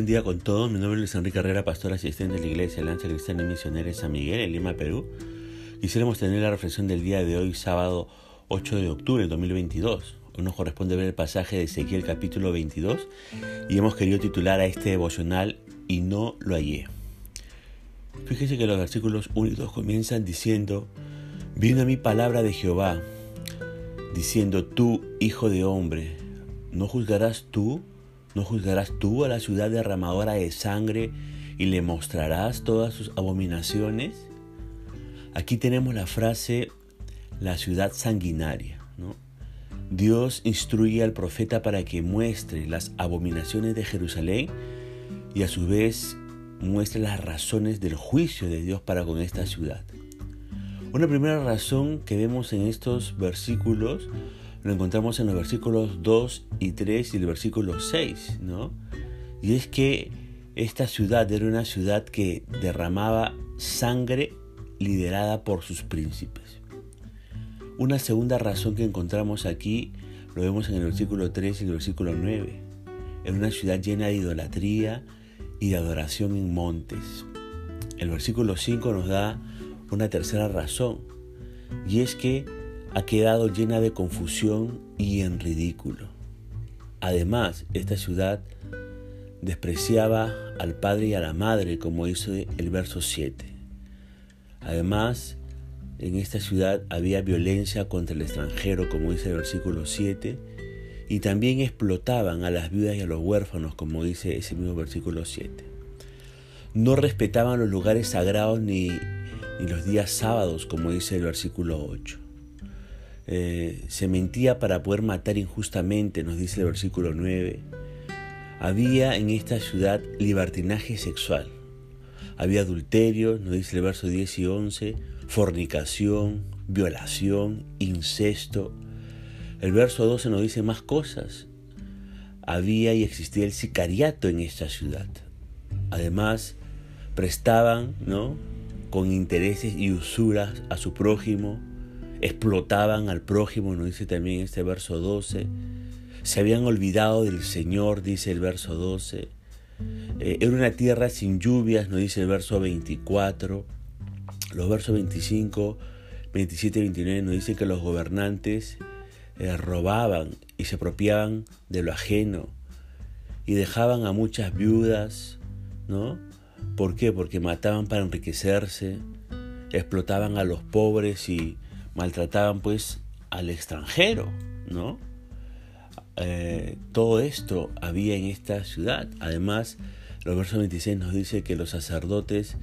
buen día con todos. Mi nombre es Luis Enrique Herrera, pastor asistente de la Iglesia Lanza Cristiana y Misionera San Miguel, en Lima, Perú. Quisiéramos tener la reflexión del día de hoy, sábado 8 de octubre de 2022. Hoy nos corresponde ver el pasaje de Ezequiel capítulo 22 y hemos querido titular a este devocional Y no lo hallé. Fíjese que los versículos 1 y 2 comienzan diciendo, Vino a mi palabra de Jehová, diciendo, tú, hijo de hombre, ¿no juzgarás tú ¿No juzgarás tú a la ciudad derramadora de sangre y le mostrarás todas sus abominaciones? Aquí tenemos la frase la ciudad sanguinaria. Dios instruye al profeta para que muestre las abominaciones de Jerusalén y a su vez muestre las razones del juicio de Dios para con esta ciudad. Una primera razón que vemos en estos versículos lo encontramos en los versículos 2 y 3 y el versículo 6, ¿no? Y es que esta ciudad era una ciudad que derramaba sangre liderada por sus príncipes. Una segunda razón que encontramos aquí lo vemos en el versículo 3 y el versículo 9. Era una ciudad llena de idolatría y adoración en montes. El versículo 5 nos da una tercera razón, y es que ha quedado llena de confusión y en ridículo. Además, esta ciudad despreciaba al padre y a la madre, como dice el verso 7. Además, en esta ciudad había violencia contra el extranjero, como dice el versículo 7, y también explotaban a las viudas y a los huérfanos, como dice ese mismo versículo 7. No respetaban los lugares sagrados ni, los días sábados, como dice el versículo 8. Eh, se mentía para poder matar injustamente, nos dice el versículo 9. Había en esta ciudad libertinaje sexual. Había adulterio, nos dice el verso 10 y 11, fornicación, violación, incesto. El verso 12 nos dice más cosas. Había y existía el sicariato en esta ciudad. Además, prestaban, ¿no? con intereses y usuras a su prójimo, explotaban al prójimo, nos dice también este verso 12. Se habían olvidado del Señor, dice el verso 12. Eh, era una tierra sin lluvias, nos dice el verso 24. Los versos 25, 27 y 29 nos dicen que los gobernantes eh, robaban y se apropiaban de lo ajeno y dejaban a muchas viudas, ¿no? ¿Por qué? Porque mataban para enriquecerse, explotaban a los pobres y maltrataban pues al extranjero, ¿no? Eh, todo esto había en esta ciudad. Además, los versos 26 nos dice que los sacerdotes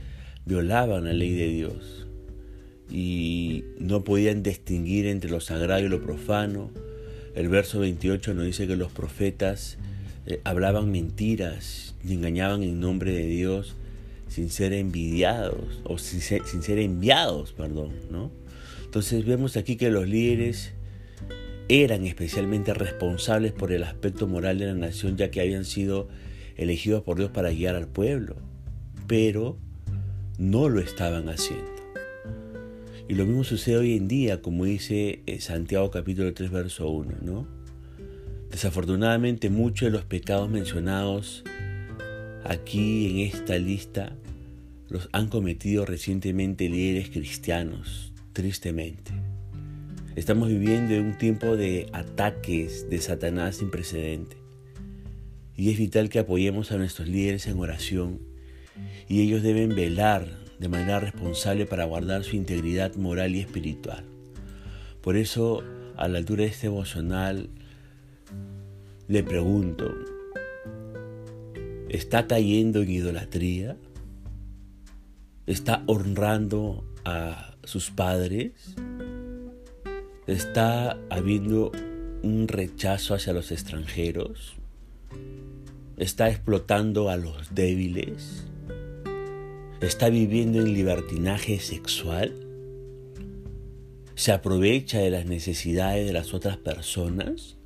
violaban la ley de Dios y no podían distinguir entre lo sagrado y lo profano. El verso 28 nos dice que los profetas eh, hablaban mentiras y engañaban en nombre de Dios sin ser envidiados o sin ser, sin ser enviados, perdón, ¿no? Entonces vemos aquí que los líderes eran especialmente responsables por el aspecto moral de la nación ya que habían sido elegidos por Dios para guiar al pueblo, pero no lo estaban haciendo. Y lo mismo sucede hoy en día, como dice eh, Santiago capítulo 3, verso 1, ¿no? Desafortunadamente muchos de los pecados mencionados aquí en esta lista los han cometido recientemente líderes cristianos, tristemente. Estamos viviendo en un tiempo de ataques de Satanás sin precedente. Y es vital que apoyemos a nuestros líderes en oración y ellos deben velar de manera responsable para guardar su integridad moral y espiritual. Por eso, a la altura de este emocional, le pregunto, ¿está cayendo en idolatría? ¿Está honrando a sus padres, está habiendo un rechazo hacia los extranjeros, está explotando a los débiles, está viviendo en libertinaje sexual, se aprovecha de las necesidades de las otras personas,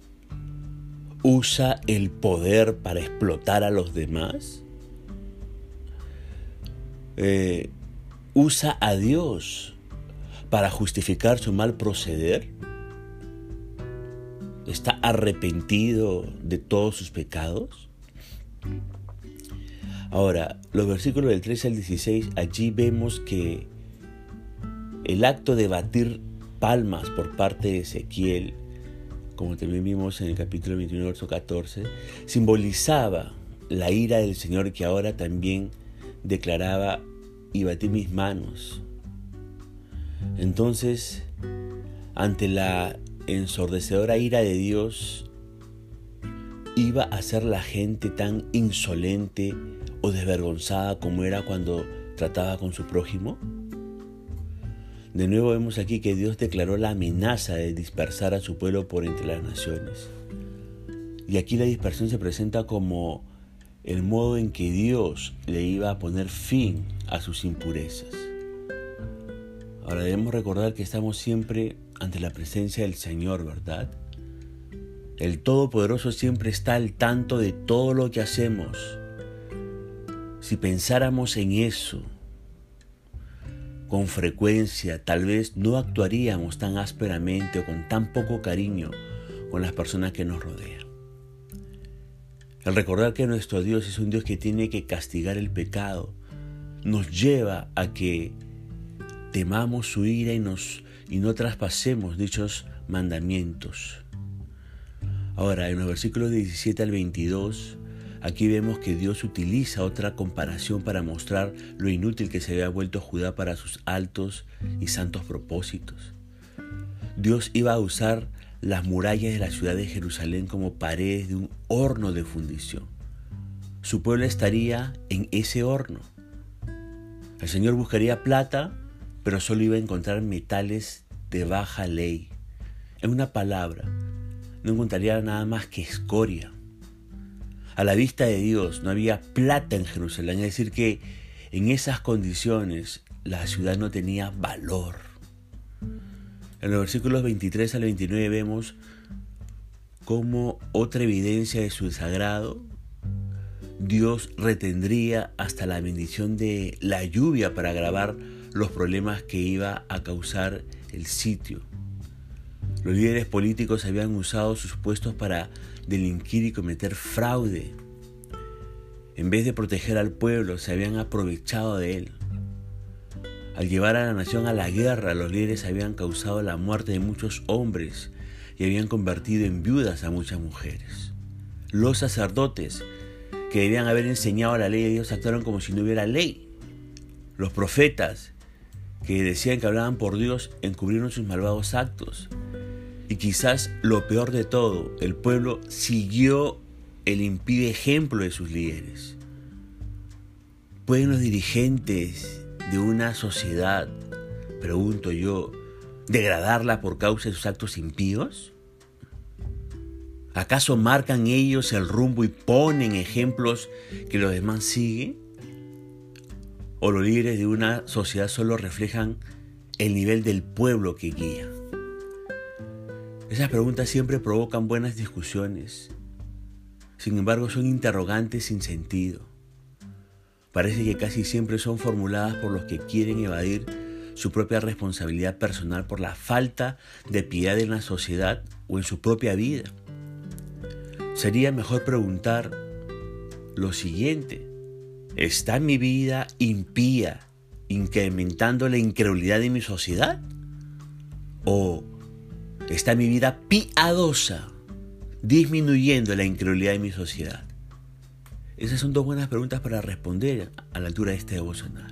usa el poder para explotar a los demás. Eh, usa a Dios para justificar su mal proceder? ¿Está arrepentido de todos sus pecados? Ahora, los versículos del 13 al 16, allí vemos que el acto de batir palmas por parte de Ezequiel, como también vimos en el capítulo 21, verso 14, simbolizaba la ira del Señor que ahora también declaraba y batí mis manos. Entonces, ante la ensordecedora ira de Dios, ¿iba a ser la gente tan insolente o desvergonzada como era cuando trataba con su prójimo? De nuevo vemos aquí que Dios declaró la amenaza de dispersar a su pueblo por entre las naciones. Y aquí la dispersión se presenta como el modo en que Dios le iba a poner fin a sus impurezas. Ahora debemos recordar que estamos siempre ante la presencia del Señor, ¿verdad? El Todopoderoso siempre está al tanto de todo lo que hacemos. Si pensáramos en eso, con frecuencia tal vez no actuaríamos tan ásperamente o con tan poco cariño con las personas que nos rodean. El recordar que nuestro Dios es un Dios que tiene que castigar el pecado nos lleva a que temamos su ira y, nos, y no traspasemos dichos mandamientos. Ahora, en los versículos 17 al 22, Aquí vemos que Dios utiliza otra comparación para mostrar lo inútil que se había vuelto Judá para sus altos y santos propósitos. Dios iba a usar las murallas de la ciudad de Jerusalén como paredes de un horno de fundición. Su pueblo estaría en ese horno. El Señor buscaría plata, pero solo iba a encontrar metales de baja ley. En una palabra, no encontraría nada más que escoria. A la vista de Dios no había plata en Jerusalén, es decir, que en esas condiciones la ciudad no tenía valor. En los versículos 23 al 29 vemos cómo otra evidencia de su desagrado, Dios retendría hasta la bendición de la lluvia para agravar los problemas que iba a causar el sitio. Los líderes políticos habían usado sus puestos para delinquir y cometer fraude. En vez de proteger al pueblo, se habían aprovechado de él. Al llevar a la nación a la guerra, los líderes habían causado la muerte de muchos hombres y habían convertido en viudas a muchas mujeres. Los sacerdotes, que debían haber enseñado la ley de Dios, actuaron como si no hubiera ley. Los profetas, que decían que hablaban por Dios, encubrieron sus malvados actos. Y quizás lo peor de todo, el pueblo siguió el impide ejemplo de sus líderes. ¿Pueden los dirigentes de una sociedad, pregunto yo, degradarla por causa de sus actos impíos? ¿Acaso marcan ellos el rumbo y ponen ejemplos que los demás siguen? ¿O los líderes de una sociedad solo reflejan el nivel del pueblo que guía? Esas preguntas siempre provocan buenas discusiones. Sin embargo, son interrogantes sin sentido. Parece que casi siempre son formuladas por los que quieren evadir su propia responsabilidad personal por la falta de piedad en la sociedad o en su propia vida. Sería mejor preguntar lo siguiente. ¿Está mi vida impía incrementando la incredulidad de mi sociedad? ¿O está mi vida piadosa, disminuyendo la incredulidad de mi sociedad? Esas son dos buenas preguntas para responder a la altura de este devocional.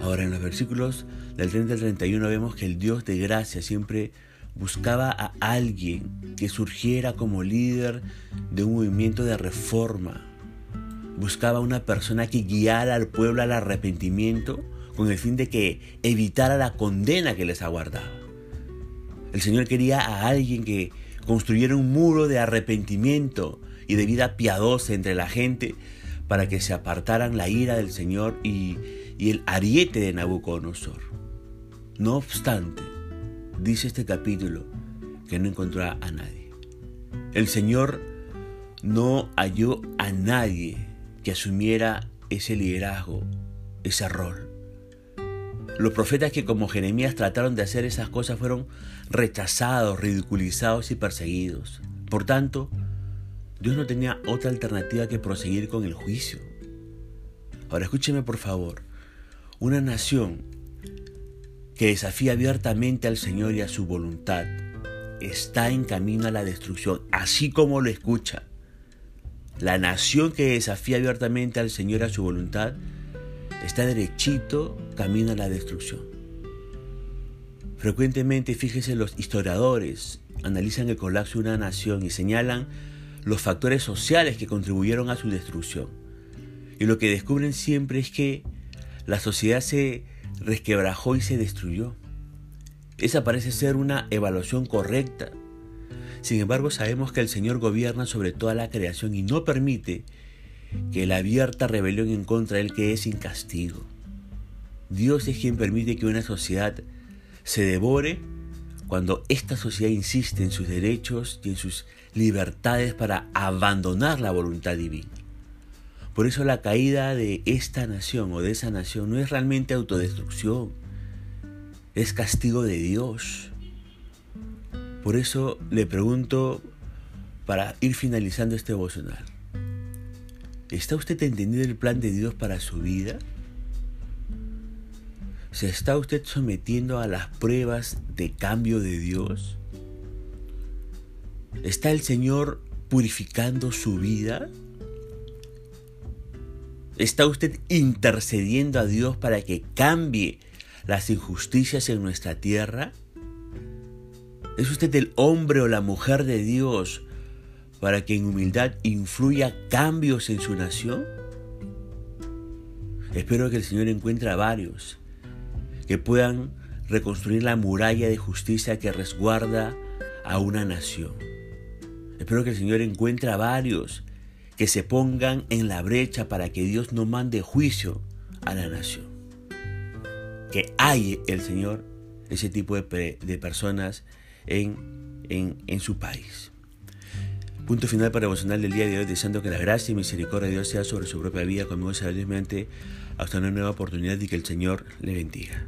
Ahora en los versículos del 30 al 31 vemos que el Dios de gracia siempre buscaba a alguien que surgiera como líder de un movimiento de reforma. Buscaba una persona que guiara al pueblo al arrepentimiento con el fin de que evitara la condena que les aguardaba. El Señor quería a alguien que construyera un muro de arrepentimiento y de vida piadosa entre la gente para que se apartaran la ira del Señor y, el ariete de Nabucodonosor. No obstante, dice este capítulo que no encontró a nadie. El Señor no halló a nadie que asumiera ese liderazgo, ese rol. Los profetas que como Jeremías trataron de hacer esas cosas fueron rechazados, ridiculizados y perseguidos. Por tanto, Dios no tenía otra alternativa que proseguir con el juicio, Ahora escúcheme por favor. Una nación que desafía abiertamente al Señor y a su voluntad está en camino a la destrucción, así como lo escucha. La nación que desafía abiertamente al Señor a su voluntad está derechito camino a la destrucción. Frecuentemente, fíjese, los historiadores analizan el colapso de una nación y señalan los factores sociales que contribuyeron a su destrucción. Y lo que descubren siempre es que la sociedad se resquebrajó y se destruyó. Esa parece ser una evaluación correcta. Sin embargo, sabemos que el Señor gobierna sobre toda la creación y no permite que la abierta rebelión en contra de Él quede sin castigo. Dios es quien permite que una sociedad se devore cuando esta sociedad insiste en sus derechos y en sus libertades para abandonar la voluntad divina. Por eso la caída de esta nación o de esa nación no es realmente autodestrucción, es castigo de Dios. Por eso le pregunto para ir finalizando este devocional. ¿Está usted entendiendo el plan de Dios para su vida? ¿Se está usted sometiendo a las pruebas de cambio de Dios? ¿Está el Señor purificando su vida? ¿Está usted intercediendo a Dios para que cambie las injusticias en nuestra tierra? ¿Es usted el hombre o la mujer de Dios para que en humildad influya cambios en su nación? Espero que el Señor encuentre a varios que puedan reconstruir la muralla de justicia que resguarda a una nación. Espero que el Señor encuentre a varios que se pongan en la brecha para que Dios no mande juicio a la nación. Que hay el Señor ese tipo de, personas en, en, su país. Punto final para emocional del día de hoy, deseando que la gracia y misericordia de Dios sea sobre su propia vida, conmigo mente hasta una nueva oportunidad y que el Señor le bendiga.